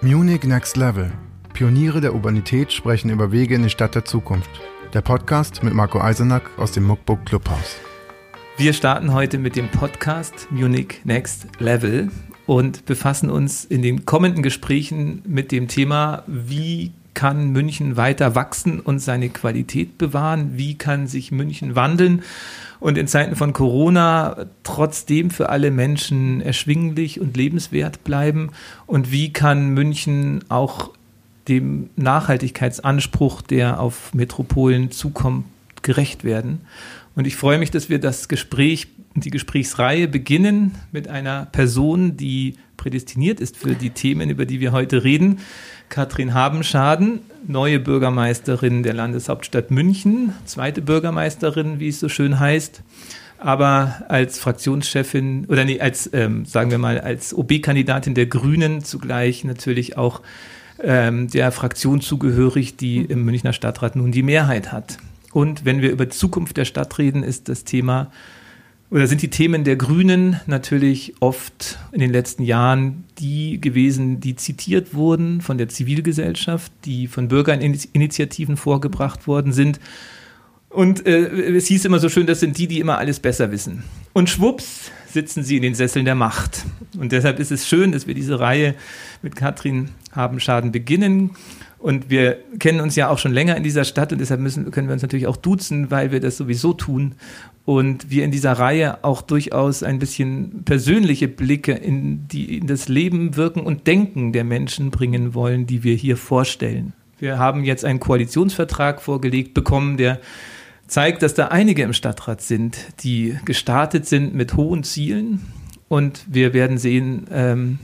Munich Next Level. Pioniere der Urbanität sprechen über Wege in die Stadt der Zukunft. Der Podcast mit Marco Eisenack aus dem Muckbook Clubhaus. Wir starten heute mit dem Podcast Munich Next Level und befassen uns in den kommenden Gesprächen mit dem Thema, wie kann München weiter wachsen und seine Qualität bewahren? Wie kann sich München wandeln und in Zeiten von Corona trotzdem für alle Menschen erschwinglich und lebenswert bleiben? Und wie kann München auch dem Nachhaltigkeitsanspruch, der auf Metropolen zukommt, gerecht werden? Und ich freue mich, dass wir das Gespräch, die Gesprächsreihe beginnen mit einer Person, die prädestiniert ist für die Themen, über die wir heute reden. Katrin Habenschaden, neue Bürgermeisterin der Landeshauptstadt München, zweite Bürgermeisterin, wie es so schön heißt, aber als Fraktionschefin oder nee, als, ähm, sagen wir mal, als OB-Kandidatin der Grünen zugleich natürlich auch ähm, der Fraktion zugehörig, die im Münchner Stadtrat nun die Mehrheit hat. Und wenn wir über die Zukunft der Stadt reden, ist das Thema oder sind die Themen der Grünen natürlich oft in den letzten Jahren die gewesen, die zitiert wurden von der Zivilgesellschaft, die von Bürgerinitiativen vorgebracht worden sind. Und äh, es hieß immer so schön, das sind die, die immer alles besser wissen. Und schwupps sitzen sie in den Sesseln der Macht. Und deshalb ist es schön, dass wir diese Reihe mit Katrin Habenschaden beginnen. Und wir kennen uns ja auch schon länger in dieser Stadt und deshalb müssen, können wir uns natürlich auch duzen, weil wir das sowieso tun. Und wir in dieser Reihe auch durchaus ein bisschen persönliche Blicke in, die, in das Leben, Wirken und Denken der Menschen bringen wollen, die wir hier vorstellen. Wir haben jetzt einen Koalitionsvertrag vorgelegt bekommen, der zeigt, dass da einige im Stadtrat sind, die gestartet sind mit hohen Zielen. Und wir werden sehen, ähm,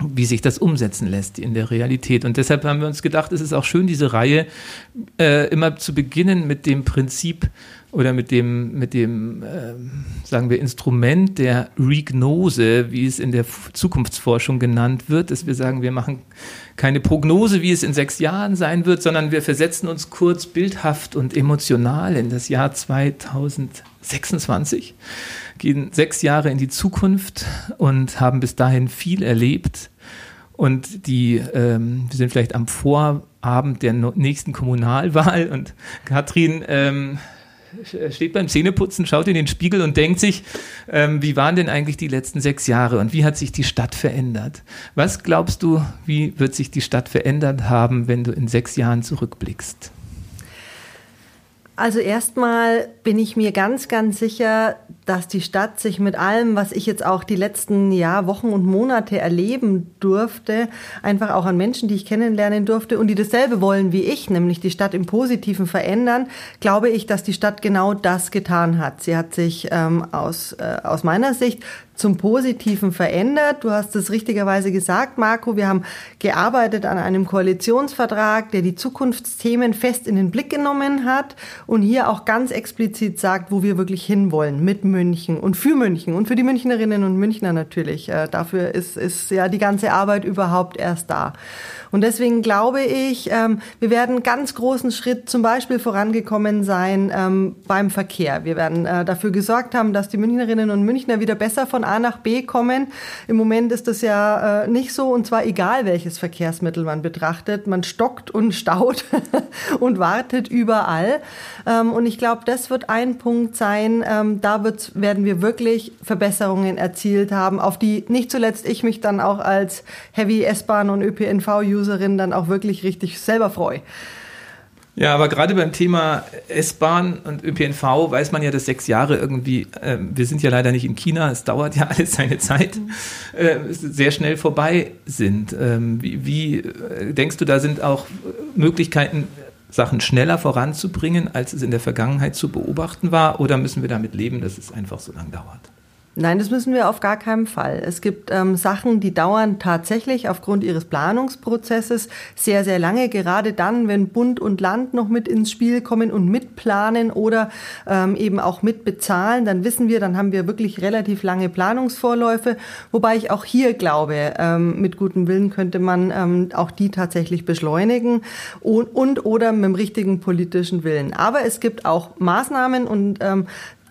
wie sich das umsetzen lässt in der Realität. Und deshalb haben wir uns gedacht, es ist auch schön, diese Reihe äh, immer zu beginnen mit dem Prinzip oder mit dem, mit dem äh, sagen wir, Instrument der Regnose, wie es in der Zukunftsforschung genannt wird, dass wir sagen, wir machen keine Prognose, wie es in sechs Jahren sein wird, sondern wir versetzen uns kurz bildhaft und emotional in das Jahr 2026 gehen sechs Jahre in die Zukunft und haben bis dahin viel erlebt. Und die, ähm, wir sind vielleicht am Vorabend der nächsten Kommunalwahl und Katrin ähm, steht beim Zähneputzen, schaut in den Spiegel und denkt sich, ähm, wie waren denn eigentlich die letzten sechs Jahre und wie hat sich die Stadt verändert? Was glaubst du, wie wird sich die Stadt verändert haben, wenn du in sechs Jahren zurückblickst? Also erstmal bin ich mir ganz, ganz sicher, dass die Stadt sich mit allem, was ich jetzt auch die letzten Jahr, Wochen und Monate erleben durfte, einfach auch an Menschen, die ich kennenlernen durfte und die dasselbe wollen wie ich, nämlich die Stadt im Positiven verändern, glaube ich, dass die Stadt genau das getan hat. Sie hat sich ähm, aus, äh, aus meiner Sicht zum Positiven verändert. Du hast es richtigerweise gesagt, Marco. Wir haben gearbeitet an einem Koalitionsvertrag, der die Zukunftsthemen fest in den Blick genommen hat und hier auch ganz explizit sagt, wo wir wirklich hinwollen mit München und für München und für die Münchnerinnen und Münchner natürlich. Äh, dafür ist, ist ja die ganze Arbeit überhaupt erst da. Und deswegen glaube ich, ähm, wir werden ganz großen Schritt zum Beispiel vorangekommen sein ähm, beim Verkehr. Wir werden äh, dafür gesorgt haben, dass die Münchnerinnen und Münchner wieder besser von A nach B kommen. Im Moment ist das ja äh, nicht so und zwar egal, welches Verkehrsmittel man betrachtet. Man stockt und staut und wartet überall. Ähm, und ich glaube, das wird ein Punkt sein. Ähm, da wird, werden wir wirklich Verbesserungen erzielt haben, auf die nicht zuletzt ich mich dann auch als Heavy S-Bahn und ÖPNV-User Userin dann auch wirklich richtig selber freue. Ja, aber gerade beim Thema S-Bahn und ÖPNV weiß man ja, dass sechs Jahre irgendwie, äh, wir sind ja leider nicht in China, es dauert ja alles seine Zeit, äh, sehr schnell vorbei sind. Ähm, wie, wie äh, denkst du, da sind auch Möglichkeiten, Sachen schneller voranzubringen, als es in der Vergangenheit zu beobachten war? Oder müssen wir damit leben, dass es einfach so lange dauert? Nein, das müssen wir auf gar keinen Fall. Es gibt ähm, Sachen, die dauern tatsächlich aufgrund ihres Planungsprozesses sehr, sehr lange. Gerade dann, wenn Bund und Land noch mit ins Spiel kommen und mitplanen oder ähm, eben auch mitbezahlen, dann wissen wir, dann haben wir wirklich relativ lange Planungsvorläufe. Wobei ich auch hier glaube, ähm, mit gutem Willen könnte man ähm, auch die tatsächlich beschleunigen und, und oder mit dem richtigen politischen Willen. Aber es gibt auch Maßnahmen und ähm,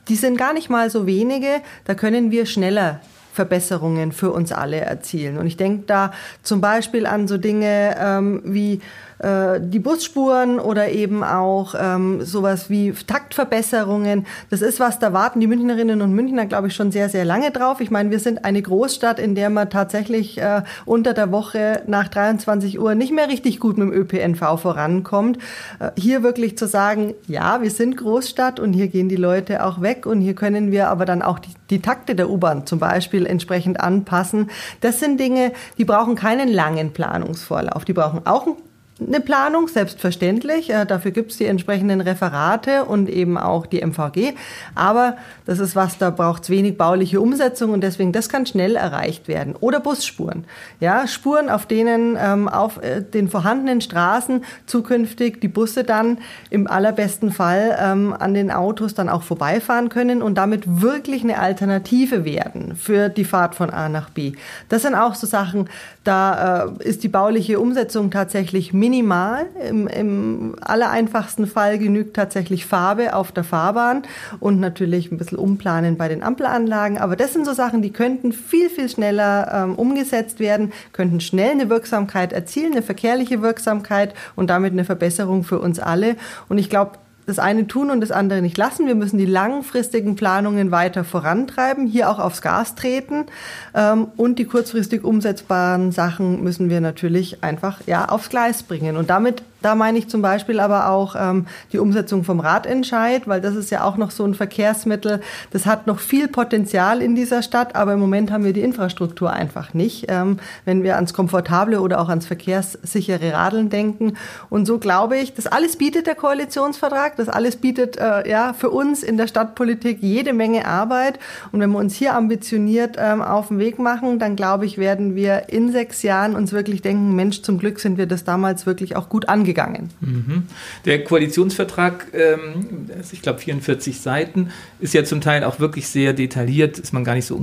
die sind gar nicht mal so wenige, da können wir schneller Verbesserungen für uns alle erzielen. Und ich denke da zum Beispiel an so Dinge ähm, wie äh, die Busspuren oder eben auch ähm, sowas wie Taktverbesserungen. Das ist was, da warten die Münchnerinnen und Münchner, glaube ich, schon sehr, sehr lange drauf. Ich meine, wir sind eine Großstadt, in der man tatsächlich äh, unter der Woche nach 23 Uhr nicht mehr richtig gut mit dem ÖPNV vorankommt. Äh, hier wirklich zu sagen, ja, wir sind Großstadt und hier gehen die Leute auch weg und hier können wir aber dann auch die, die Takte der U-Bahn zum Beispiel entsprechend anpassen. Das sind Dinge, die brauchen keinen langen Planungsvorlauf. Die brauchen auch einen eine Planung, selbstverständlich. Äh, dafür gibt es die entsprechenden Referate und eben auch die MVG. Aber das ist was, da braucht es wenig bauliche Umsetzung und deswegen, das kann schnell erreicht werden. Oder Busspuren. Ja, Spuren, auf denen ähm, auf äh, den vorhandenen Straßen zukünftig die Busse dann im allerbesten Fall ähm, an den Autos dann auch vorbeifahren können und damit wirklich eine Alternative werden für die Fahrt von A nach B. Das sind auch so Sachen, da äh, ist die bauliche Umsetzung tatsächlich minimal. Im, Im allereinfachsten Fall genügt tatsächlich Farbe auf der Fahrbahn und natürlich ein bisschen umplanen bei den Ampelanlagen. Aber das sind so Sachen, die könnten viel, viel schneller ähm, umgesetzt werden, könnten schnell eine Wirksamkeit erzielen, eine verkehrliche Wirksamkeit und damit eine Verbesserung für uns alle. Und ich glaube, das eine tun und das andere nicht lassen. Wir müssen die langfristigen Planungen weiter vorantreiben, hier auch aufs Gas treten. Ähm, und die kurzfristig umsetzbaren Sachen müssen wir natürlich einfach ja, aufs Gleis bringen. Und damit da meine ich zum Beispiel aber auch ähm, die Umsetzung vom Radentscheid, weil das ist ja auch noch so ein Verkehrsmittel. Das hat noch viel Potenzial in dieser Stadt, aber im Moment haben wir die Infrastruktur einfach nicht, ähm, wenn wir ans komfortable oder auch ans verkehrssichere Radeln denken. Und so glaube ich, das alles bietet der Koalitionsvertrag, das alles bietet äh, ja für uns in der Stadtpolitik jede Menge Arbeit. Und wenn wir uns hier ambitioniert ähm, auf den Weg machen, dann glaube ich, werden wir in sechs Jahren uns wirklich denken, Mensch, zum Glück sind wir das damals wirklich auch gut angegangen gegangen. Mhm. Der Koalitionsvertrag, ähm, ich glaube 44 Seiten, ist ja zum Teil auch wirklich sehr detailliert, ist man gar nicht so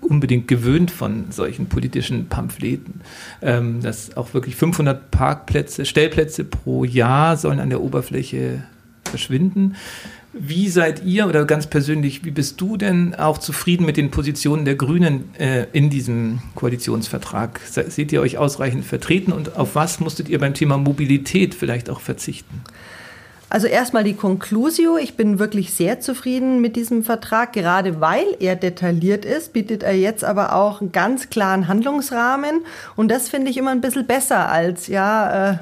unbedingt gewöhnt von solchen politischen Pamphleten. Ähm, dass auch wirklich 500 Parkplätze, Stellplätze pro Jahr sollen an der Oberfläche verschwinden. Wie seid ihr oder ganz persönlich, wie bist du denn auch zufrieden mit den Positionen der Grünen äh, in diesem Koalitionsvertrag? Seht ihr euch ausreichend vertreten und auf was musstet ihr beim Thema Mobilität vielleicht auch verzichten? Also erstmal die Conclusio. Ich bin wirklich sehr zufrieden mit diesem Vertrag. Gerade weil er detailliert ist, bietet er jetzt aber auch einen ganz klaren Handlungsrahmen. Und das finde ich immer ein bisschen besser als, ja, äh,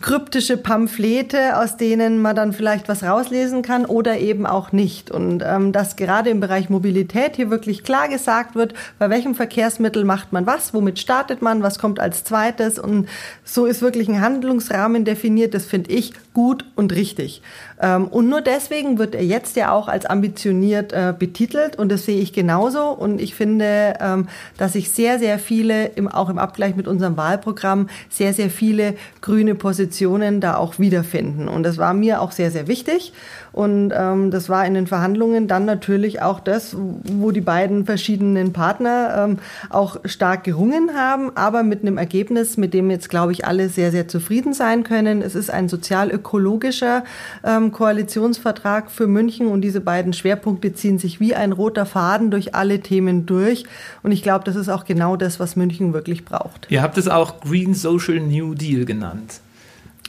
kryptische Pamphlete, aus denen man dann vielleicht was rauslesen kann oder eben auch nicht. Und ähm, dass gerade im Bereich Mobilität hier wirklich klar gesagt wird, bei welchem Verkehrsmittel macht man was, womit startet man, was kommt als zweites. Und so ist wirklich ein Handlungsrahmen definiert. Das finde ich gut und richtig. Ähm, und nur deswegen wird er jetzt ja auch als ambitioniert äh, betitelt und das sehe ich genauso. Und ich finde, ähm, dass sich sehr, sehr viele, im, auch im Abgleich mit unserem Wahlprogramm, sehr, sehr viele grüne Positionen da auch wiederfinden. Und das war mir auch sehr, sehr wichtig. Und ähm, das war in den Verhandlungen dann natürlich auch das, wo die beiden verschiedenen Partner ähm, auch stark gerungen haben, aber mit einem Ergebnis, mit dem jetzt, glaube ich, alle sehr, sehr zufrieden sein können. Es ist ein sozial-ökologischer ähm, Koalitionsvertrag für München und diese beiden Schwerpunkte ziehen sich wie ein roter Faden durch alle Themen durch. Und ich glaube, das ist auch genau das, was München wirklich braucht. Ihr habt es auch Green Social New Deal genannt.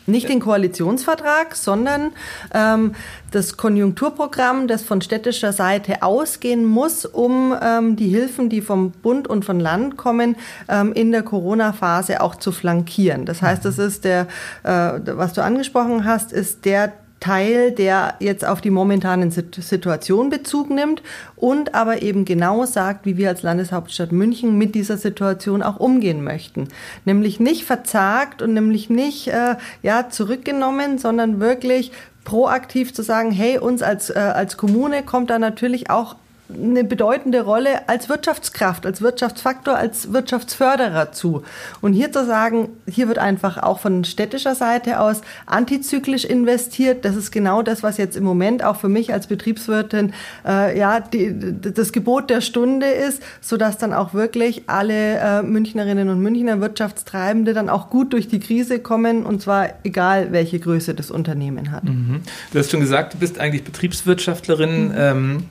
Nicht den Koalitionsvertrag, sondern ähm, das Konjunkturprogramm, das von städtischer Seite ausgehen muss, um ähm, die Hilfen, die vom Bund und von Land kommen, ähm, in der Corona-Phase auch zu flankieren. Das heißt, das ist der, äh, was du angesprochen hast, ist der Teil, der jetzt auf die momentane Situation Bezug nimmt und aber eben genau sagt, wie wir als Landeshauptstadt München mit dieser Situation auch umgehen möchten. Nämlich nicht verzagt und nämlich nicht äh, ja, zurückgenommen, sondern wirklich proaktiv zu sagen, hey, uns als, äh, als Kommune kommt da natürlich auch eine bedeutende Rolle als Wirtschaftskraft, als Wirtschaftsfaktor, als Wirtschaftsförderer zu. Und hier zu sagen, hier wird einfach auch von städtischer Seite aus antizyklisch investiert, das ist genau das, was jetzt im Moment auch für mich als Betriebswirtin äh, ja die, das Gebot der Stunde ist, sodass dann auch wirklich alle äh, Münchnerinnen und Münchner Wirtschaftstreibende dann auch gut durch die Krise kommen und zwar egal, welche Größe das Unternehmen hat. Mhm. Du hast schon gesagt, du bist eigentlich Betriebswirtschaftlerin. Mhm. Ähm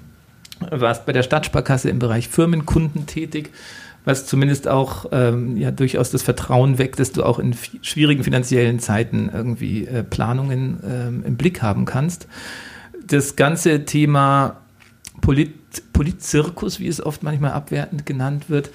warst bei der Stadtsparkasse im Bereich Firmenkunden tätig, was zumindest auch ähm, ja durchaus das Vertrauen weckt, dass du auch in schwierigen finanziellen Zeiten irgendwie äh, Planungen ähm, im Blick haben kannst. Das ganze Thema Polit Politzirkus, wie es oft manchmal abwertend genannt wird,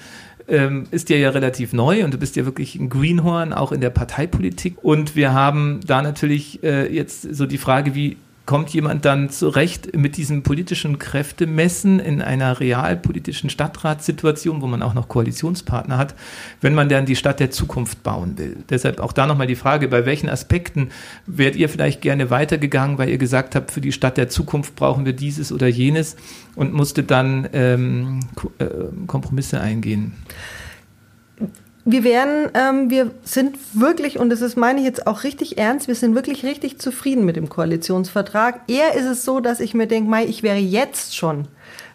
ähm, ist dir ja relativ neu und du bist ja wirklich ein Greenhorn, auch in der Parteipolitik. Und wir haben da natürlich äh, jetzt so die Frage, wie kommt jemand dann zurecht mit diesem politischen Kräftemessen in einer realpolitischen Stadtratssituation, wo man auch noch Koalitionspartner hat, wenn man dann die Stadt der Zukunft bauen will. Deshalb auch da nochmal die Frage, bei welchen Aspekten wärt ihr vielleicht gerne weitergegangen, weil ihr gesagt habt, für die Stadt der Zukunft brauchen wir dieses oder jenes und musstet dann ähm, äh, Kompromisse eingehen? Wir werden, ähm, wir sind wirklich, und das ist, meine ich jetzt auch richtig ernst, wir sind wirklich richtig zufrieden mit dem Koalitionsvertrag. Eher ist es so, dass ich mir denke, Mai, ich wäre jetzt schon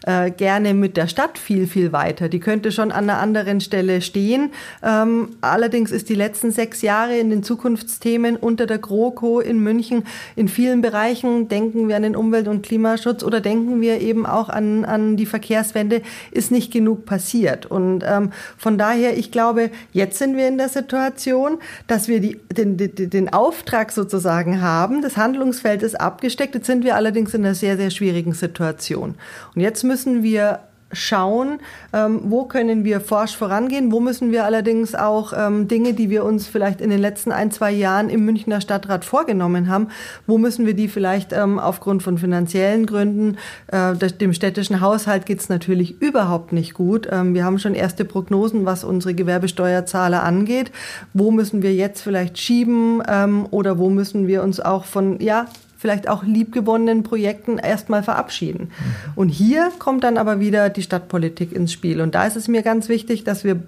äh, gerne mit der Stadt viel, viel weiter. Die könnte schon an einer anderen Stelle stehen. Ähm, allerdings ist die letzten sechs Jahre in den Zukunftsthemen unter der GroKo in München in vielen Bereichen, denken wir an den Umwelt- und Klimaschutz oder denken wir eben auch an, an die Verkehrswende, ist nicht genug passiert. Und ähm, von daher, ich glaube, jetzt sind wir in der Situation, dass wir die, den, den, den Auftrag sozusagen haben, das Handlungsfeld ist abgesteckt. Jetzt sind wir allerdings in einer sehr, sehr schwierigen Situation. Und jetzt müssen wir schauen, ähm, wo können wir forsch vorangehen, wo müssen wir allerdings auch ähm, Dinge, die wir uns vielleicht in den letzten ein, zwei Jahren im Münchner Stadtrat vorgenommen haben, wo müssen wir die vielleicht ähm, aufgrund von finanziellen Gründen, äh, dem städtischen Haushalt geht es natürlich überhaupt nicht gut. Ähm, wir haben schon erste Prognosen, was unsere Gewerbesteuerzahler angeht. Wo müssen wir jetzt vielleicht schieben ähm, oder wo müssen wir uns auch von, ja, vielleicht auch liebgewonnenen Projekten erstmal verabschieden. Und hier kommt dann aber wieder die Stadtpolitik ins Spiel. Und da ist es mir ganz wichtig, dass wir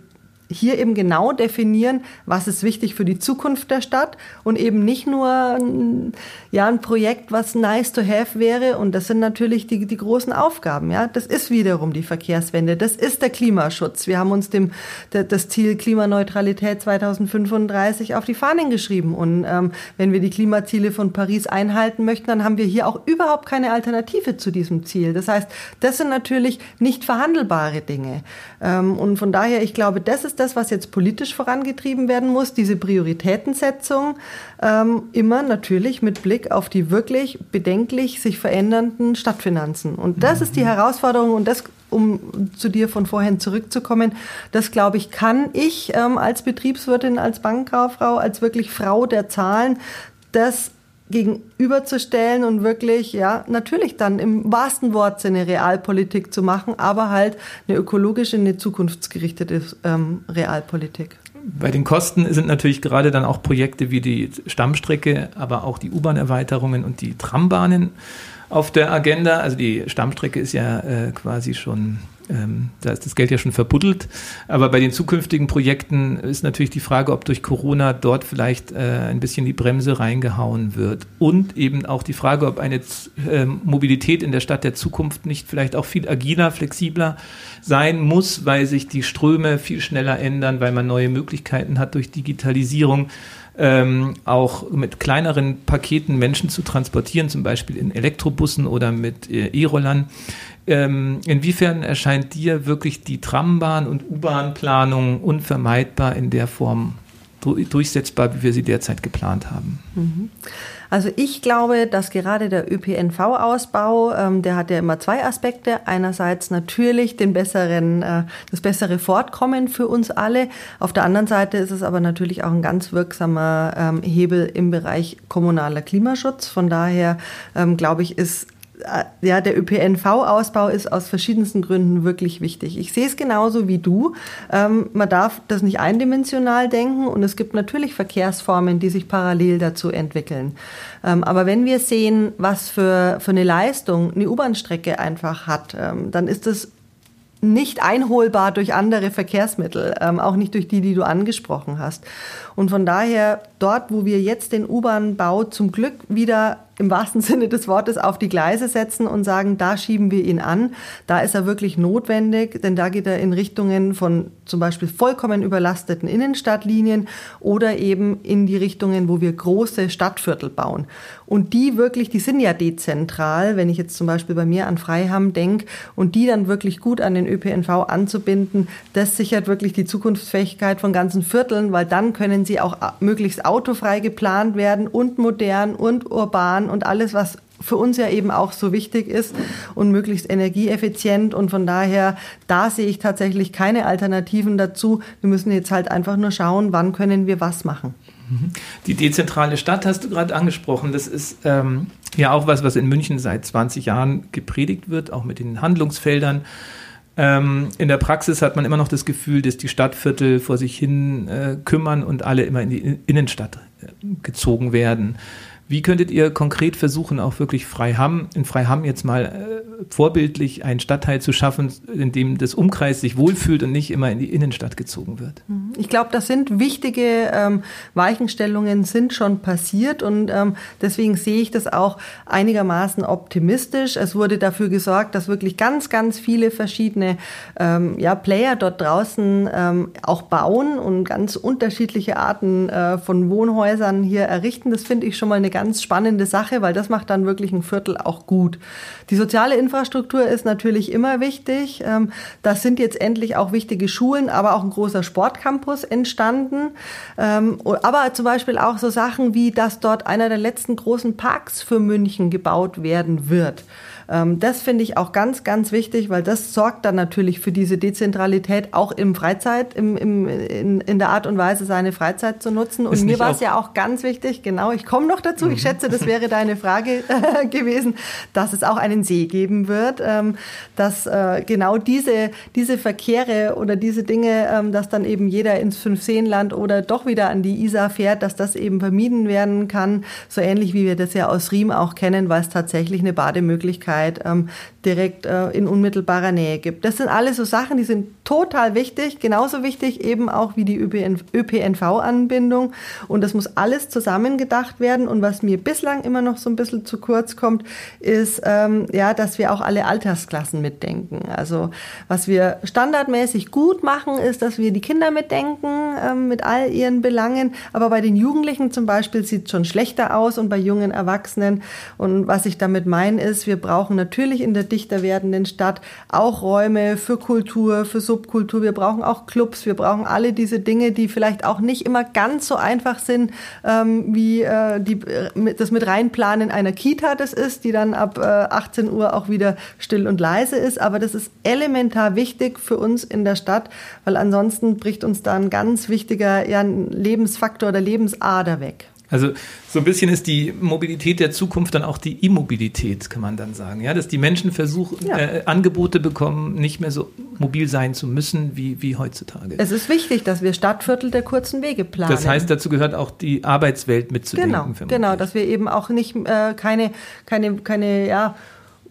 hier eben genau definieren, was ist wichtig für die Zukunft der Stadt und eben nicht nur ja, ein Projekt, was nice to have wäre. Und das sind natürlich die, die großen Aufgaben. Ja, das ist wiederum die Verkehrswende. Das ist der Klimaschutz. Wir haben uns dem, das Ziel Klimaneutralität 2035 auf die Fahnen geschrieben. Und ähm, wenn wir die Klimaziele von Paris einhalten möchten, dann haben wir hier auch überhaupt keine Alternative zu diesem Ziel. Das heißt, das sind natürlich nicht verhandelbare Dinge. Ähm, und von daher, ich glaube, das ist das, was jetzt politisch vorangetrieben werden muss, diese Prioritätensetzung, ähm, immer natürlich mit Blick auf die wirklich bedenklich sich verändernden Stadtfinanzen. Und das mhm. ist die mhm. Herausforderung und das um zu dir von vorhin zurückzukommen, das glaube ich, kann ich ähm, als Betriebswirtin, als Bankkauffrau, als wirklich Frau der Zahlen, das gegenüberzustellen und wirklich, ja, natürlich dann im wahrsten Wortsinne Realpolitik zu machen, aber halt eine ökologische, eine zukunftsgerichtete ähm, Realpolitik. Bei den Kosten sind natürlich gerade dann auch Projekte wie die Stammstrecke, aber auch die U-Bahn-Erweiterungen und die Trambahnen auf der Agenda. Also die Stammstrecke ist ja äh, quasi schon da ist das Geld ja schon verbuddelt. Aber bei den zukünftigen Projekten ist natürlich die Frage, ob durch Corona dort vielleicht äh, ein bisschen die Bremse reingehauen wird. Und eben auch die Frage, ob eine äh, Mobilität in der Stadt der Zukunft nicht vielleicht auch viel agiler, flexibler sein muss, weil sich die Ströme viel schneller ändern, weil man neue Möglichkeiten hat durch Digitalisierung. Ähm, auch mit kleineren Paketen Menschen zu transportieren, zum Beispiel in Elektrobussen oder mit äh, E-Rollern. Ähm, inwiefern erscheint dir wirklich die Trambahn- und U-Bahn-Planung unvermeidbar in der Form durchsetzbar, wie wir sie derzeit geplant haben? Mhm. Also ich glaube, dass gerade der ÖPNV-Ausbau, ähm, der hat ja immer zwei Aspekte. Einerseits natürlich den besseren, äh, das bessere Fortkommen für uns alle. Auf der anderen Seite ist es aber natürlich auch ein ganz wirksamer ähm, Hebel im Bereich kommunaler Klimaschutz. Von daher ähm, glaube ich, ist ja, der ÖPNV-Ausbau ist aus verschiedensten Gründen wirklich wichtig. Ich sehe es genauso wie du. Ähm, man darf das nicht eindimensional denken und es gibt natürlich Verkehrsformen, die sich parallel dazu entwickeln. Ähm, aber wenn wir sehen, was für, für eine Leistung eine U-Bahn-Strecke einfach hat, ähm, dann ist es nicht einholbar durch andere Verkehrsmittel, ähm, auch nicht durch die, die du angesprochen hast. Und von daher, dort, wo wir jetzt den U-Bahn-Bau zum Glück wieder im wahrsten Sinne des Wortes auf die Gleise setzen und sagen, da schieben wir ihn an. Da ist er wirklich notwendig, denn da geht er in Richtungen von zum Beispiel vollkommen überlasteten Innenstadtlinien oder eben in die Richtungen, wo wir große Stadtviertel bauen. Und die wirklich, die sind ja dezentral, wenn ich jetzt zum Beispiel bei mir an Freiham denke, und die dann wirklich gut an den ÖPNV anzubinden, das sichert wirklich die Zukunftsfähigkeit von ganzen Vierteln, weil dann können sie auch möglichst autofrei geplant werden und modern und urban und alles, was für uns ja eben auch so wichtig ist und möglichst energieeffizient. Und von daher, da sehe ich tatsächlich keine Alternativen dazu. Wir müssen jetzt halt einfach nur schauen, wann können wir was machen. Mhm. Die dezentrale Stadt hast du gerade angesprochen. Das ist ähm, ja auch was, was in München seit 20 Jahren gepredigt wird, auch mit den Handlungsfeldern. Ähm, in der Praxis hat man immer noch das Gefühl, dass die Stadtviertel vor sich hin äh, kümmern und alle immer in die Innenstadt äh, gezogen werden. Wie könntet ihr konkret versuchen, auch wirklich Freiham, in Freiham jetzt mal äh, vorbildlich einen Stadtteil zu schaffen, in dem das Umkreis sich wohlfühlt und nicht immer in die Innenstadt gezogen wird? Mhm. Ich glaube, das sind wichtige ähm, Weichenstellungen sind schon passiert und ähm, deswegen sehe ich das auch einigermaßen optimistisch. Es wurde dafür gesorgt, dass wirklich ganz, ganz viele verschiedene ähm, ja, Player dort draußen ähm, auch bauen und ganz unterschiedliche Arten äh, von Wohnhäusern hier errichten. Das finde ich schon mal eine ganz ganz spannende Sache, weil das macht dann wirklich ein Viertel auch gut. Die soziale Infrastruktur ist natürlich immer wichtig. Ähm, das sind jetzt endlich auch wichtige Schulen, aber auch ein großer Sportcampus entstanden. Ähm, aber zum Beispiel auch so Sachen wie, dass dort einer der letzten großen Parks für München gebaut werden wird. Ähm, das finde ich auch ganz, ganz wichtig, weil das sorgt dann natürlich für diese Dezentralität auch im Freizeit, im, im, in, in der Art und Weise, seine Freizeit zu nutzen. Und mir war es ja auch ganz wichtig, genau, ich komme noch dazu, mhm. ich schätze, das wäre deine Frage äh, gewesen, dass es auch einen See geben wird, ähm, dass äh, genau diese, diese Verkehre oder diese Dinge, ähm, dass dann eben jeder ins Fünfseenland oder doch wieder an die Isar fährt, dass das eben vermieden werden kann, so ähnlich wie wir das ja aus Riem auch kennen, weil es tatsächlich eine Bademöglichkeit Möglichkeit ähm, direkt äh, in unmittelbarer Nähe gibt. Das sind alles so Sachen, die sind total wichtig, genauso wichtig eben auch wie die ÖPNV-Anbindung. Und das muss alles zusammengedacht werden. Und was mir bislang immer noch so ein bisschen zu kurz kommt, ist, ähm, ja, dass wir auch alle Altersklassen mitdenken. Also was wir standardmäßig gut machen, ist, dass wir die Kinder mitdenken ähm, mit all ihren Belangen. Aber bei den Jugendlichen zum Beispiel sieht es schon schlechter aus und bei jungen Erwachsenen. Und was ich damit meine, ist, wir brauchen brauchen natürlich in der dichter werdenden Stadt auch Räume für Kultur, für Subkultur. Wir brauchen auch Clubs. Wir brauchen alle diese Dinge, die vielleicht auch nicht immer ganz so einfach sind, ähm, wie äh, die, äh, das mit reinplanen einer Kita das ist, die dann ab äh, 18 Uhr auch wieder still und leise ist. Aber das ist elementar wichtig für uns in der Stadt, weil ansonsten bricht uns da ein ganz wichtiger ja, Lebensfaktor oder Lebensader weg. Also so ein bisschen ist die Mobilität der Zukunft dann auch die Immobilität, kann man dann sagen. Ja, dass die Menschen versuchen, ja. äh, Angebote bekommen, nicht mehr so mobil sein zu müssen wie, wie heutzutage. Es ist wichtig, dass wir Stadtviertel der kurzen Wege planen. Das heißt, dazu gehört auch die Arbeitswelt mitzudenken. Genau, genau dass wir eben auch nicht äh, keine, keine, keine, ja,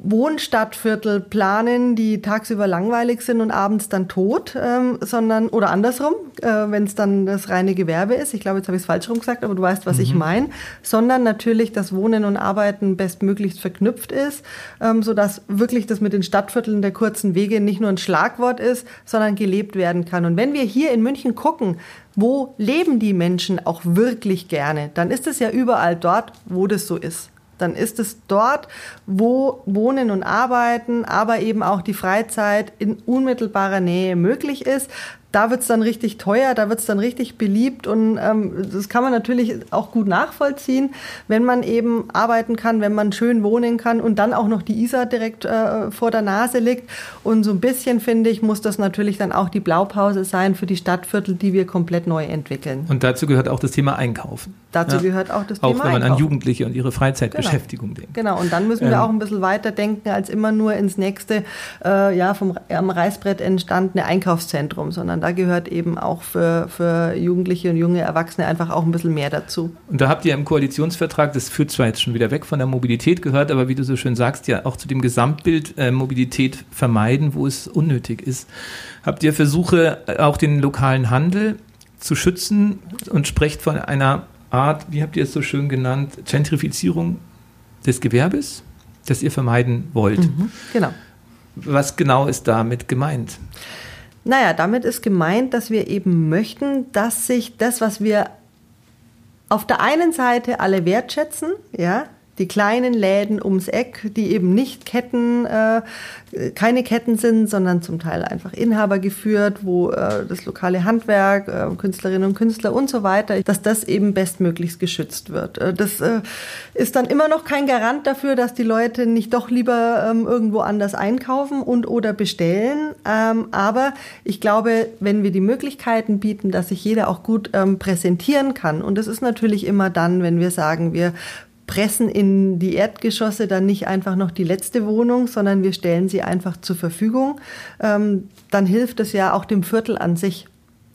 Wohnstadtviertel planen, die tagsüber langweilig sind und abends dann tot, ähm, sondern oder andersrum, äh, wenn es dann das reine Gewerbe ist. Ich glaube, jetzt habe ich es falsch rum gesagt, aber du weißt, was mhm. ich meine. Sondern natürlich, dass Wohnen und Arbeiten bestmöglichst verknüpft ist, ähm, sodass wirklich das mit den Stadtvierteln der kurzen Wege nicht nur ein Schlagwort ist, sondern gelebt werden kann. Und wenn wir hier in München gucken, wo leben die Menschen auch wirklich gerne, dann ist es ja überall dort, wo das so ist dann ist es dort, wo Wohnen und Arbeiten, aber eben auch die Freizeit in unmittelbarer Nähe möglich ist da wird's dann richtig teuer, da wird's dann richtig beliebt und ähm, das kann man natürlich auch gut nachvollziehen, wenn man eben arbeiten kann, wenn man schön wohnen kann und dann auch noch die Isar direkt äh, vor der Nase liegt. Und so ein bisschen, finde ich, muss das natürlich dann auch die Blaupause sein für die Stadtviertel, die wir komplett neu entwickeln. Und dazu gehört auch das Thema Einkaufen. Dazu ja? gehört auch das auch Thema Auch wenn man Einkaufen. an Jugendliche und ihre Freizeitbeschäftigung genau. denkt. Genau, und dann müssen wir ähm, auch ein bisschen weiter denken als immer nur ins nächste, äh, ja, vom am Reißbrett entstandene Einkaufszentrum, sondern da gehört eben auch für, für Jugendliche und junge Erwachsene einfach auch ein bisschen mehr dazu. Und da habt ihr im Koalitionsvertrag, das führt zwar jetzt schon wieder weg von der Mobilität gehört, aber wie du so schön sagst, ja auch zu dem Gesamtbild äh, Mobilität vermeiden, wo es unnötig ist. Habt ihr Versuche, äh, auch den lokalen Handel zu schützen und sprecht von einer Art, wie habt ihr es so schön genannt, Gentrifizierung des Gewerbes, das ihr vermeiden wollt. Mhm, genau. Was genau ist damit gemeint? Naja, damit ist gemeint, dass wir eben möchten, dass sich das, was wir auf der einen Seite alle wertschätzen, ja, die kleinen Läden ums Eck, die eben nicht Ketten, äh, keine Ketten sind, sondern zum Teil einfach Inhaber geführt, wo äh, das lokale Handwerk, äh, Künstlerinnen und Künstler und so weiter, dass das eben bestmöglichst geschützt wird. Äh, das äh, ist dann immer noch kein Garant dafür, dass die Leute nicht doch lieber ähm, irgendwo anders einkaufen und oder bestellen. Ähm, aber ich glaube, wenn wir die Möglichkeiten bieten, dass sich jeder auch gut ähm, präsentieren kann, und das ist natürlich immer dann, wenn wir sagen, wir pressen in die Erdgeschosse dann nicht einfach noch die letzte Wohnung, sondern wir stellen sie einfach zur Verfügung. Ähm, dann hilft es ja auch dem Viertel an sich.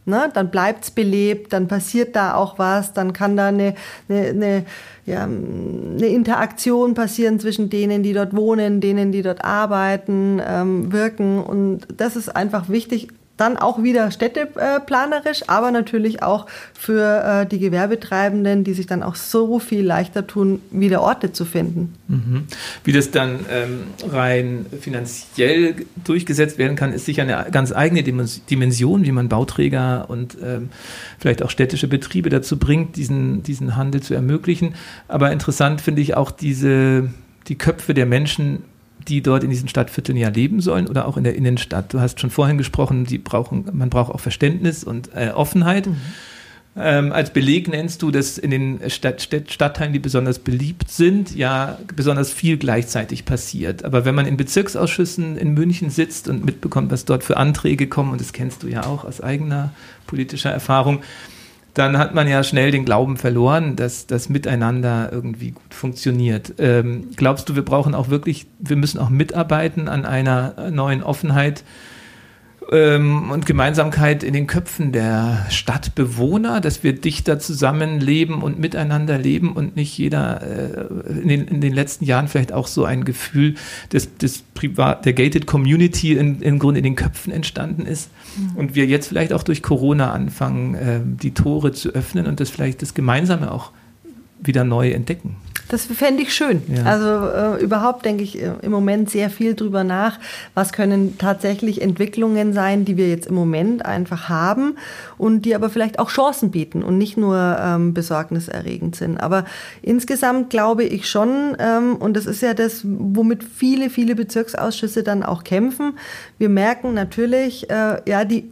Ne? Dann bleibt es belebt, dann passiert da auch was, dann kann da eine, eine, eine, ja, eine Interaktion passieren zwischen denen, die dort wohnen, denen, die dort arbeiten, ähm, wirken. Und das ist einfach wichtig, dann auch wieder städteplanerisch, aber natürlich auch für äh, die Gewerbetreibenden, die sich dann auch so viel leichter tun, wieder Orte zu finden. Mhm. Wie das dann ähm, rein finanziell durchgesetzt werden kann, ist sicher eine ganz eigene Dimension, wie man Bauträger und ähm, vielleicht auch städtische Betriebe dazu bringt, diesen, diesen Handel zu ermöglichen. Aber interessant finde ich auch diese, die Köpfe der Menschen, die dort in diesen Stadtvierteln ja leben sollen oder auch in der Innenstadt. Du hast schon vorhin gesprochen, die brauchen, man braucht auch Verständnis und äh, Offenheit. Mhm. Ähm, als Beleg nennst du, dass in den Stadt, Stadt, Stadtteilen, die besonders beliebt sind, ja besonders viel gleichzeitig passiert. Aber wenn man in Bezirksausschüssen in München sitzt und mitbekommt, was dort für Anträge kommen, und das kennst du ja auch aus eigener politischer Erfahrung, dann hat man ja schnell den Glauben verloren, dass das Miteinander irgendwie gut funktioniert. Ähm, glaubst du, wir brauchen auch wirklich, wir müssen auch mitarbeiten an einer neuen Offenheit ähm, und Gemeinsamkeit in den Köpfen der Stadtbewohner, dass wir dichter zusammenleben und miteinander leben und nicht jeder äh, in, den, in, den, letzten Jahren vielleicht auch so ein Gefühl des, des Privat, der Gated Community in, im Grunde in den Köpfen entstanden ist mhm. und wir jetzt vielleicht auch durch Corona anfangen, äh, die Tore zu öffnen und das vielleicht das Gemeinsame auch wieder neu entdecken. Das fände ich schön. Ja. Also äh, überhaupt denke ich äh, im Moment sehr viel drüber nach, was können tatsächlich Entwicklungen sein, die wir jetzt im Moment einfach haben und die aber vielleicht auch Chancen bieten und nicht nur ähm, besorgniserregend sind. Aber insgesamt glaube ich schon, ähm, und das ist ja das, womit viele, viele Bezirksausschüsse dann auch kämpfen. Wir merken natürlich, äh, ja, die,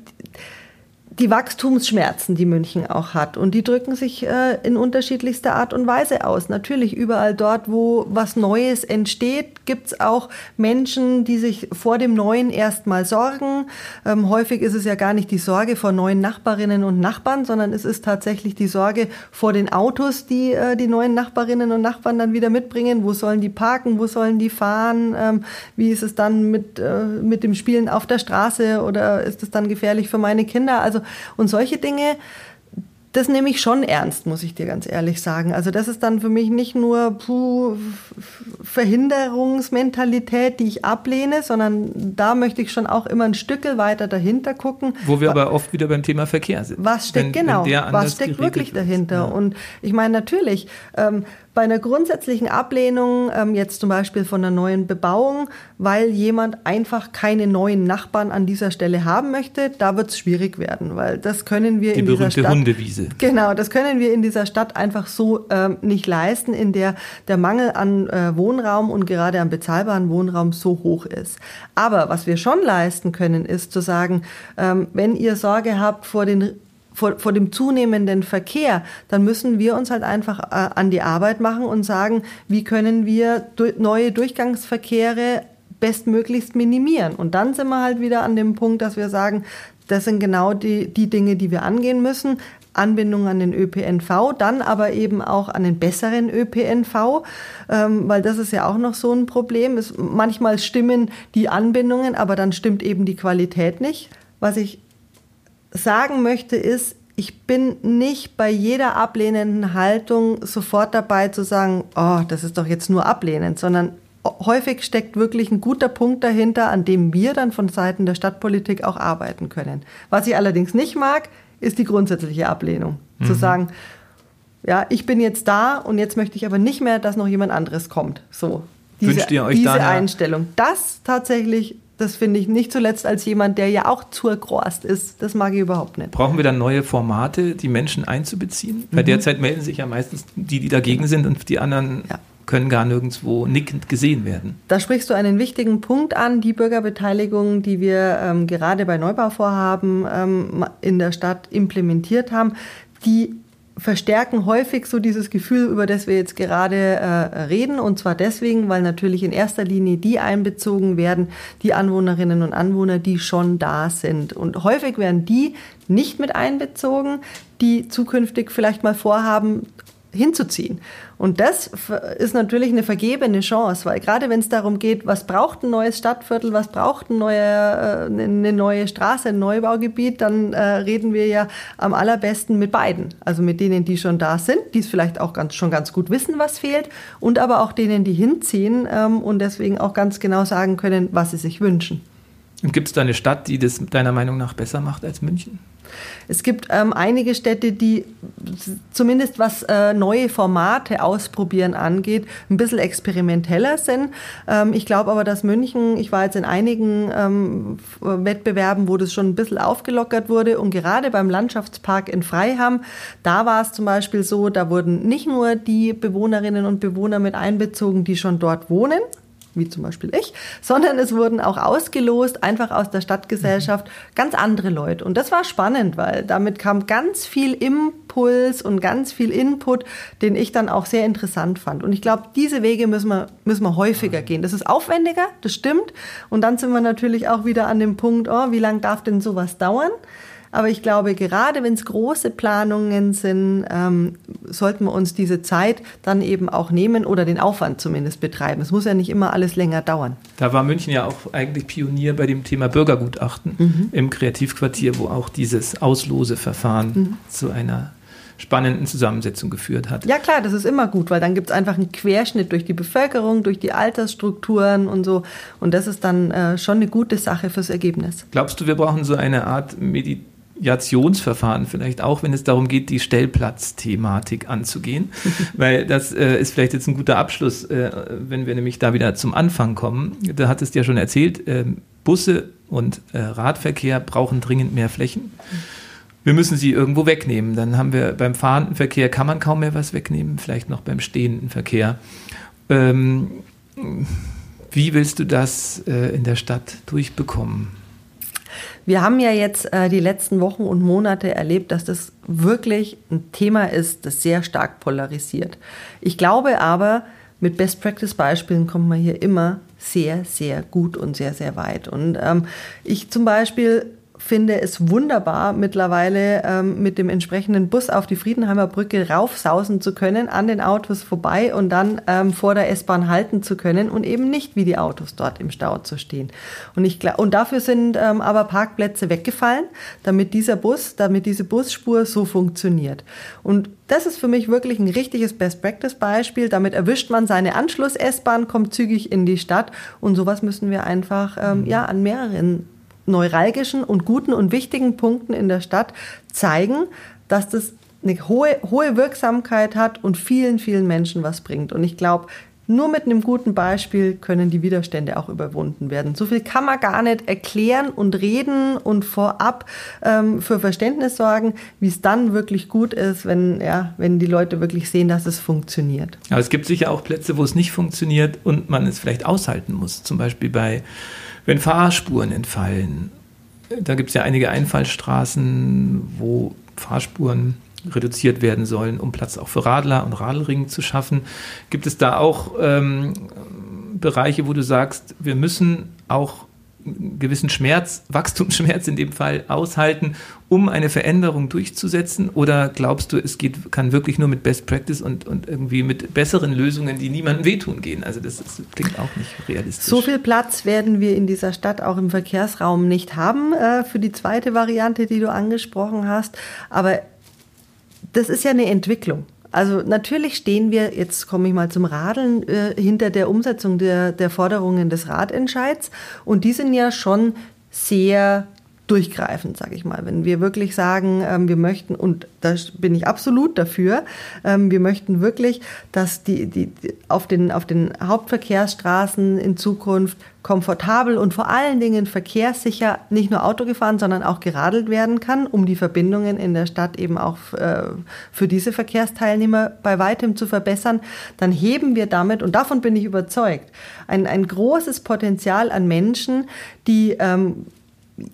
die Wachstumsschmerzen, die München auch hat. Und die drücken sich äh, in unterschiedlichster Art und Weise aus. Natürlich überall dort, wo was Neues entsteht, gibt's auch Menschen, die sich vor dem Neuen erstmal sorgen. Ähm, häufig ist es ja gar nicht die Sorge vor neuen Nachbarinnen und Nachbarn, sondern es ist tatsächlich die Sorge vor den Autos, die äh, die neuen Nachbarinnen und Nachbarn dann wieder mitbringen. Wo sollen die parken? Wo sollen die fahren? Ähm, wie ist es dann mit, äh, mit dem Spielen auf der Straße? Oder ist es dann gefährlich für meine Kinder? Also und solche Dinge, das nehme ich schon ernst, muss ich dir ganz ehrlich sagen. Also das ist dann für mich nicht nur puh, Verhinderungsmentalität, die ich ablehne, sondern da möchte ich schon auch immer ein Stück weiter dahinter gucken. Wo wir aber oft wieder beim Thema Verkehr sind. Was steckt wenn, genau? Wenn was steckt wirklich dahinter? Ja. Und ich meine natürlich. Ähm, bei einer grundsätzlichen Ablehnung, ähm, jetzt zum Beispiel von einer neuen Bebauung, weil jemand einfach keine neuen Nachbarn an dieser Stelle haben möchte, da wird es schwierig werden, weil das können wir Die in dieser Stadt. Hundewiese. Genau, das können wir in dieser Stadt einfach so ähm, nicht leisten, in der der Mangel an äh, Wohnraum und gerade an bezahlbaren Wohnraum so hoch ist. Aber was wir schon leisten können, ist zu sagen, ähm, wenn ihr Sorge habt vor den vor, vor dem zunehmenden Verkehr, dann müssen wir uns halt einfach äh, an die Arbeit machen und sagen, wie können wir du neue Durchgangsverkehre bestmöglichst minimieren. Und dann sind wir halt wieder an dem Punkt, dass wir sagen, das sind genau die, die Dinge, die wir angehen müssen. Anbindung an den ÖPNV, dann aber eben auch an den besseren ÖPNV, ähm, weil das ist ja auch noch so ein Problem. Es, manchmal stimmen die Anbindungen, aber dann stimmt eben die Qualität nicht. Was ich sagen möchte, ist, ich bin nicht bei jeder ablehnenden Haltung sofort dabei zu sagen, oh, das ist doch jetzt nur ablehnend, sondern häufig steckt wirklich ein guter Punkt dahinter, an dem wir dann von Seiten der Stadtpolitik auch arbeiten können. Was ich allerdings nicht mag, ist die grundsätzliche Ablehnung. Mhm. Zu sagen, Ja, ich bin jetzt da und jetzt möchte ich aber nicht mehr, dass noch jemand anderes kommt. So. Diese, Wünscht ihr euch diese da eine- Einstellung. Das tatsächlich, das finde ich nicht zuletzt als jemand, der ja auch zurgrost ist. Das mag ich überhaupt nicht. Brauchen wir dann neue Formate, die Menschen einzubeziehen? Weil derzeit melden sich ja meistens die, die dagegen sind und die anderen Ja. können gar nirgendwo nickend gesehen werden. Da sprichst du einen wichtigen Punkt an, die Bürgerbeteiligung, die wir ähm, gerade bei Neubauvorhaben ähm, in der Stadt implementiert haben, die verstärken häufig so dieses Gefühl, über das wir jetzt gerade äh, reden. Und zwar deswegen, weil natürlich in erster Linie die einbezogen werden, die Anwohnerinnen und Anwohner, die schon da sind. Und häufig werden die nicht mit einbezogen, die zukünftig vielleicht mal vorhaben, hinzuziehen. Und das ist natürlich eine vergebene Chance, weil gerade wenn es darum geht, was braucht ein neues Stadtviertel, was braucht ein neuer, äh, eine neue Straße, ein Neubaugebiet, dann äh, reden wir ja am allerbesten mit beiden. Also mit denen, die schon da sind, die es vielleicht auch ganz, schon ganz gut wissen, was fehlt, und aber auch denen, die hinziehen ähm, und deswegen auch ganz genau sagen können, was sie sich wünschen. Und gibt es da eine Stadt, die das deiner Meinung nach besser macht als München? Es gibt ähm, einige Städte, die zumindest was äh, neue Formate ausprobieren angeht, ein bisschen experimenteller sind. Ähm, ich glaube aber, dass München, ich war jetzt in einigen ähm, Wettbewerben, wo das schon ein bisschen aufgelockert wurde und gerade beim Landschaftspark in Freiham, da war es zum Beispiel so, da wurden nicht nur die Bewohnerinnen und Bewohner mit einbezogen, die schon dort wohnen, wie zum Beispiel ich, sondern es wurden auch ausgelost, einfach aus der Stadtgesellschaft, ganz andere Leute. Und das war spannend, weil damit kam ganz viel Impuls und ganz viel Input, den ich dann auch sehr interessant fand. Und ich glaube, diese Wege müssen wir, müssen wir häufiger gehen. Das ist aufwendiger, das stimmt. Und dann sind wir natürlich auch wieder an dem Punkt, oh, wie lange darf denn sowas dauern? Aber ich glaube, gerade wenn es große Planungen sind, ähm, sollten wir uns diese Zeit dann eben auch nehmen oder den Aufwand zumindest betreiben. Es muss ja nicht immer alles länger dauern. Da war München ja auch eigentlich Pionier bei dem Thema Bürgergutachten im Kreativquartier, wo auch dieses Ausloseverfahren zu einer spannenden Zusammensetzung geführt hat. Ja klar, das ist immer gut, weil dann gibt es einfach einen Querschnitt durch die Bevölkerung, durch die Altersstrukturen und so. Und das ist dann äh, schon eine gute Sache fürs Ergebnis. Glaubst du, wir brauchen so eine Art Mediationsverfahren vielleicht auch, wenn es darum geht, die Stellplatzthematik anzugehen? Weil das äh, ist vielleicht jetzt ein guter Abschluss, äh, wenn wir nämlich da wieder zum Anfang kommen. Da hattest du ja schon erzählt, äh, Busse und äh, Radverkehr brauchen dringend mehr Flächen. Wir müssen sie irgendwo wegnehmen. Dann haben wir beim fahrenden Verkehr kann man kaum mehr was wegnehmen, vielleicht noch beim stehenden Verkehr. Ähm, wie willst du das äh, in der Stadt durchbekommen? Wir haben ja jetzt äh, die letzten Wochen und Monate erlebt, dass das wirklich ein Thema ist, das sehr stark polarisiert. Ich glaube aber, mit Best-Practice-Beispielen kommt man hier immer sehr, sehr gut und sehr, sehr weit. Und ähm, ich zum Beispiel finde es wunderbar, mittlerweile ähm, mit dem entsprechenden Bus auf die Friedenheimer Brücke raufsausen zu können, an den Autos vorbei und dann ähm, vor der S-Bahn halten zu können und eben nicht wie die Autos dort im Stau zu stehen. Und, ich, und dafür sind ähm, aber Parkplätze weggefallen, damit dieser Bus, damit diese Busspur so funktioniert. Und das ist für mich wirklich ein richtiges Best-Practice-Beispiel. Damit erwischt man seine Anschluss-S-Bahn, kommt zügig in die Stadt und sowas müssen wir einfach ähm, ja, an mehreren neuralgischen und guten und wichtigen Punkten in der Stadt zeigen, dass das eine hohe, hohe Wirksamkeit hat und vielen, vielen Menschen was bringt. Und ich glaube, nur mit einem guten Beispiel können die Widerstände auch überwunden werden. So viel kann man gar nicht erklären und reden und vorab ähm, für Verständnis sorgen, wie es dann wirklich gut ist, wenn, ja, wenn die Leute wirklich sehen, dass es funktioniert. Aber es gibt sicher auch Plätze, wo es nicht funktioniert und man es vielleicht aushalten muss. Zum Beispiel bei, wenn Fahrspuren entfallen. Da gibt es ja einige Einfallstraßen, wo Fahrspuren reduziert werden sollen, um Platz auch für Radler und Radelringen zu schaffen. Gibt es da auch ähm, Bereiche, wo du sagst, wir müssen auch gewissen Schmerz, Wachstumsschmerz in dem Fall aushalten, um eine Veränderung durchzusetzen? Oder glaubst du, es geht, kann wirklich nur mit Best Practice und, und irgendwie mit besseren Lösungen, die niemandem wehtun gehen? Also das, ist, klingt auch nicht realistisch. So viel Platz werden wir in dieser Stadt auch im Verkehrsraum nicht haben äh, für die zweite Variante, die du angesprochen hast. Aber das ist ja eine Entwicklung. Also natürlich stehen wir, jetzt komme ich mal zum Radeln, äh, hinter der Umsetzung der, der Forderungen des Ratentscheids. Und die sind ja schon sehr durchgreifend, sage ich mal. Wenn wir wirklich sagen, ähm, wir möchten, und da bin ich absolut dafür, ähm, wir möchten wirklich, dass die, die, auf, den, auf den Hauptverkehrsstraßen in Zukunft komfortabel und vor allen Dingen verkehrssicher nicht nur Auto gefahren, sondern auch geradelt werden kann, um die Verbindungen in der Stadt eben auch äh, für diese Verkehrsteilnehmer bei weitem zu verbessern, dann heben wir damit, und davon bin ich überzeugt, ein, ein großes Potenzial an Menschen, die ähm,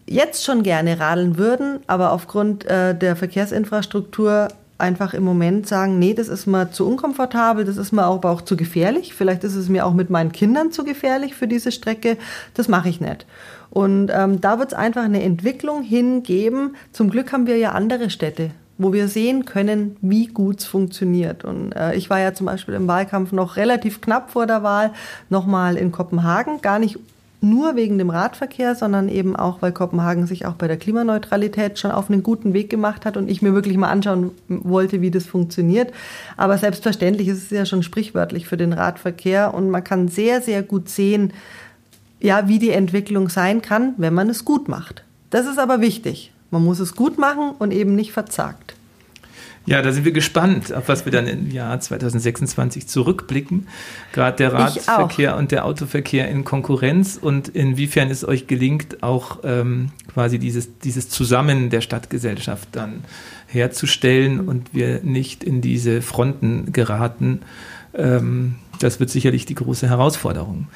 jetzt schon gerne radeln würden, aber aufgrund äh, der Verkehrsinfrastruktur einfach im Moment sagen, nee, das ist mir zu unkomfortabel, das ist mir aber auch zu gefährlich. Vielleicht ist es mir auch mit meinen Kindern zu gefährlich für diese Strecke. Das mache ich nicht. Und ähm, da wird es einfach eine Entwicklung hingeben. Zum Glück haben wir ja andere Städte, wo wir sehen können, wie gut es funktioniert. Und äh, ich war ja zum Beispiel im Wahlkampf noch relativ knapp vor der Wahl nochmal in Kopenhagen, gar nicht nur wegen dem Radverkehr, sondern eben auch, weil Kopenhagen sich auch bei der Klimaneutralität schon auf einen guten Weg gemacht hat und ich mir wirklich mal anschauen wollte, wie das funktioniert. Aber selbstverständlich ist es ja schon sprichwörtlich für den Radverkehr und man kann sehr, sehr gut sehen, ja, wie die Entwicklung sein kann, wenn man es gut macht. Das ist aber wichtig. Man muss es gut machen und eben nicht verzagt. Ja, da sind wir gespannt, auf was wir dann im Jahr 2026 zurückblicken. Gerade der Radverkehr und der Autoverkehr in Konkurrenz und inwiefern es euch gelingt, auch ähm, quasi dieses, dieses Zusammen der Stadtgesellschaft dann herzustellen und wir nicht in diese Fronten geraten. Ähm, das wird sicherlich die große Herausforderung.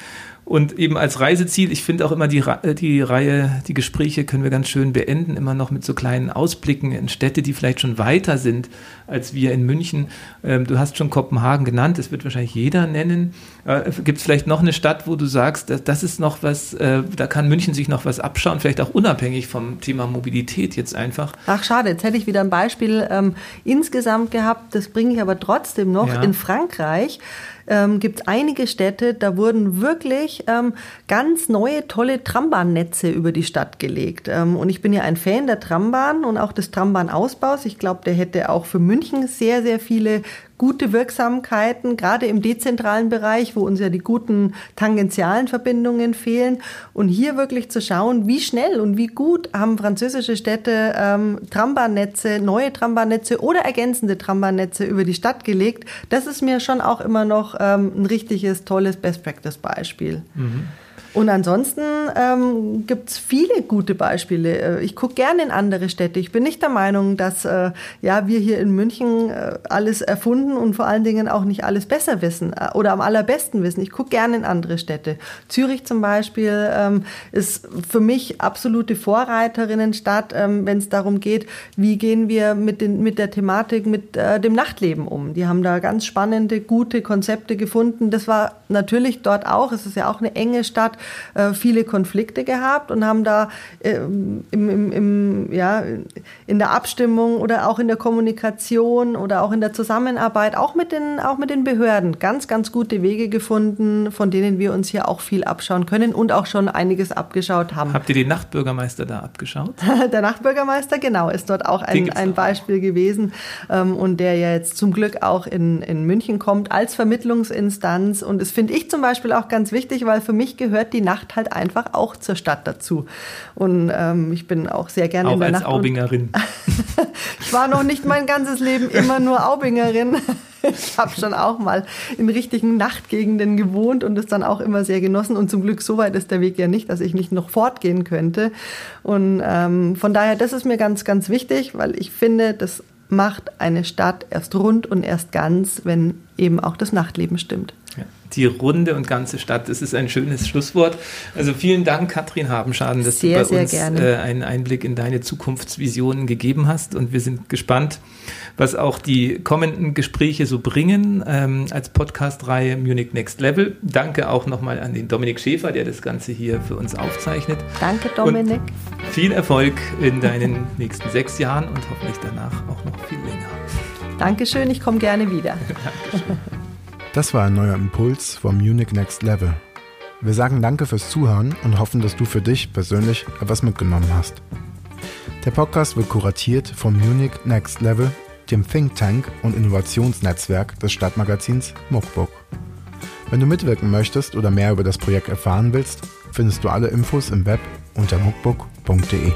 Und eben als Reiseziel, ich finde auch immer die, äh, die Reihe, die Gespräche können wir ganz schön beenden, immer noch mit so kleinen Ausblicken in Städte, die vielleicht schon weiter sind als wir in München. Ähm, du hast schon Kopenhagen genannt, das wird wahrscheinlich jeder nennen. Äh, Gibt es vielleicht noch eine Stadt, wo du sagst, das ist noch was, äh, da kann München sich noch was abschauen, vielleicht auch unabhängig vom Thema Mobilität jetzt einfach? Ach schade, jetzt hätte ich wieder ein Beispiel ähm, insgesamt gehabt, das bringe ich aber trotzdem noch. Ja. In Frankreich ähm, gibt es einige Städte, da wurden wirklich ähm, ganz neue, tolle Trambahnnetze über die Stadt gelegt. Ähm, und ich bin ja ein Fan der Trambahn und auch des Trambahnausbaus. Ich glaube, der hätte auch für München sehr, sehr viele gute Wirksamkeiten, gerade im dezentralen Bereich, wo uns ja die guten tangentialen Verbindungen fehlen. Und hier wirklich zu schauen, wie schnell und wie gut haben französische Städte ähm, Trambahnnetze, neue Trambahnnetze oder ergänzende Trambahnnetze über die Stadt gelegt. Das ist mir schon auch immer noch ähm, ein richtiges, tolles Best-Practice-Beispiel. Mhm. Und ansonsten ähm, gibt es viele gute Beispiele. Äh, ich gucke gerne in andere Städte. Ich bin nicht der Meinung, dass äh, ja, wir hier in München äh, alles erfunden und vor allen Dingen auch nicht alles besser wissen äh, oder am allerbesten wissen. Ich gucke gerne in andere Städte. Zürich zum Beispiel ähm, ist für mich absolute Vorreiterinnenstadt, ähm, wenn es darum geht, wie gehen wir mit, den, mit der Thematik, mit äh, dem Nachtleben um. Die haben da ganz spannende, gute Konzepte gefunden. Das war natürlich dort auch, es ist ja auch eine enge Stadt, äh, viele Konflikte gehabt und haben da äh, im, im, im, ja, in der Abstimmung oder auch in der Kommunikation oder auch in der Zusammenarbeit, auch mit, den, auch mit den Behörden, ganz, ganz gute Wege gefunden, von denen wir uns hier auch viel abschauen können und auch schon einiges abgeschaut haben. Habt ihr den Nachtbürgermeister da abgeschaut? der Nachtbürgermeister, genau, ist dort auch ein, ein Beispiel gewesen ähm, und der ja jetzt zum Glück auch in, in München kommt als Vermittlungsinstanz und das finde ich zum Beispiel auch ganz wichtig, weil für mich gehört die Nacht halt einfach auch zur Stadt dazu. Und ähm, ich bin auch sehr gerne auch in der als Nacht. Aubingerin. ich war noch nicht mein ganzes Leben immer nur Aubingerin. Ich habe schon auch mal in richtigen Nachtgegenden gewohnt und es dann auch immer sehr genossen. Und zum Glück so weit ist der Weg ja nicht, dass ich nicht noch fortgehen könnte. Und ähm, von daher, das ist mir ganz, ganz wichtig, weil ich finde, das macht eine Stadt erst rund und erst ganz, wenn eben auch das Nachtleben stimmt die runde und ganze Stadt. Das ist ein schönes Schlusswort. Also vielen Dank, Katrin Habenschaden, dass sehr, du bei uns äh, einen Einblick in deine Zukunftsvisionen gegeben hast. Und wir sind gespannt, was auch die kommenden Gespräche so bringen ähm, als Podcast-Reihe Munich Next Level. Danke auch nochmal an den Dominik Schäfer, der das Ganze hier für uns aufzeichnet. Danke, Dominik. Und viel Erfolg in deinen nächsten sechs Jahren und hoffentlich danach auch noch viel länger. Dankeschön, ich komme gerne wieder. Dankeschön. Das war ein neuer Impuls vom Munich Next Level. Wir sagen danke fürs Zuhören und hoffen, dass du für dich persönlich etwas mitgenommen hast. Der Podcast wird kuratiert vom Munich Next Level, dem Think Tank und Innovationsnetzwerk des Stadtmagazins Muckbook. Wenn du mitwirken möchtest oder mehr über das Projekt erfahren willst, findest du alle Infos im Web unter muckbook.de.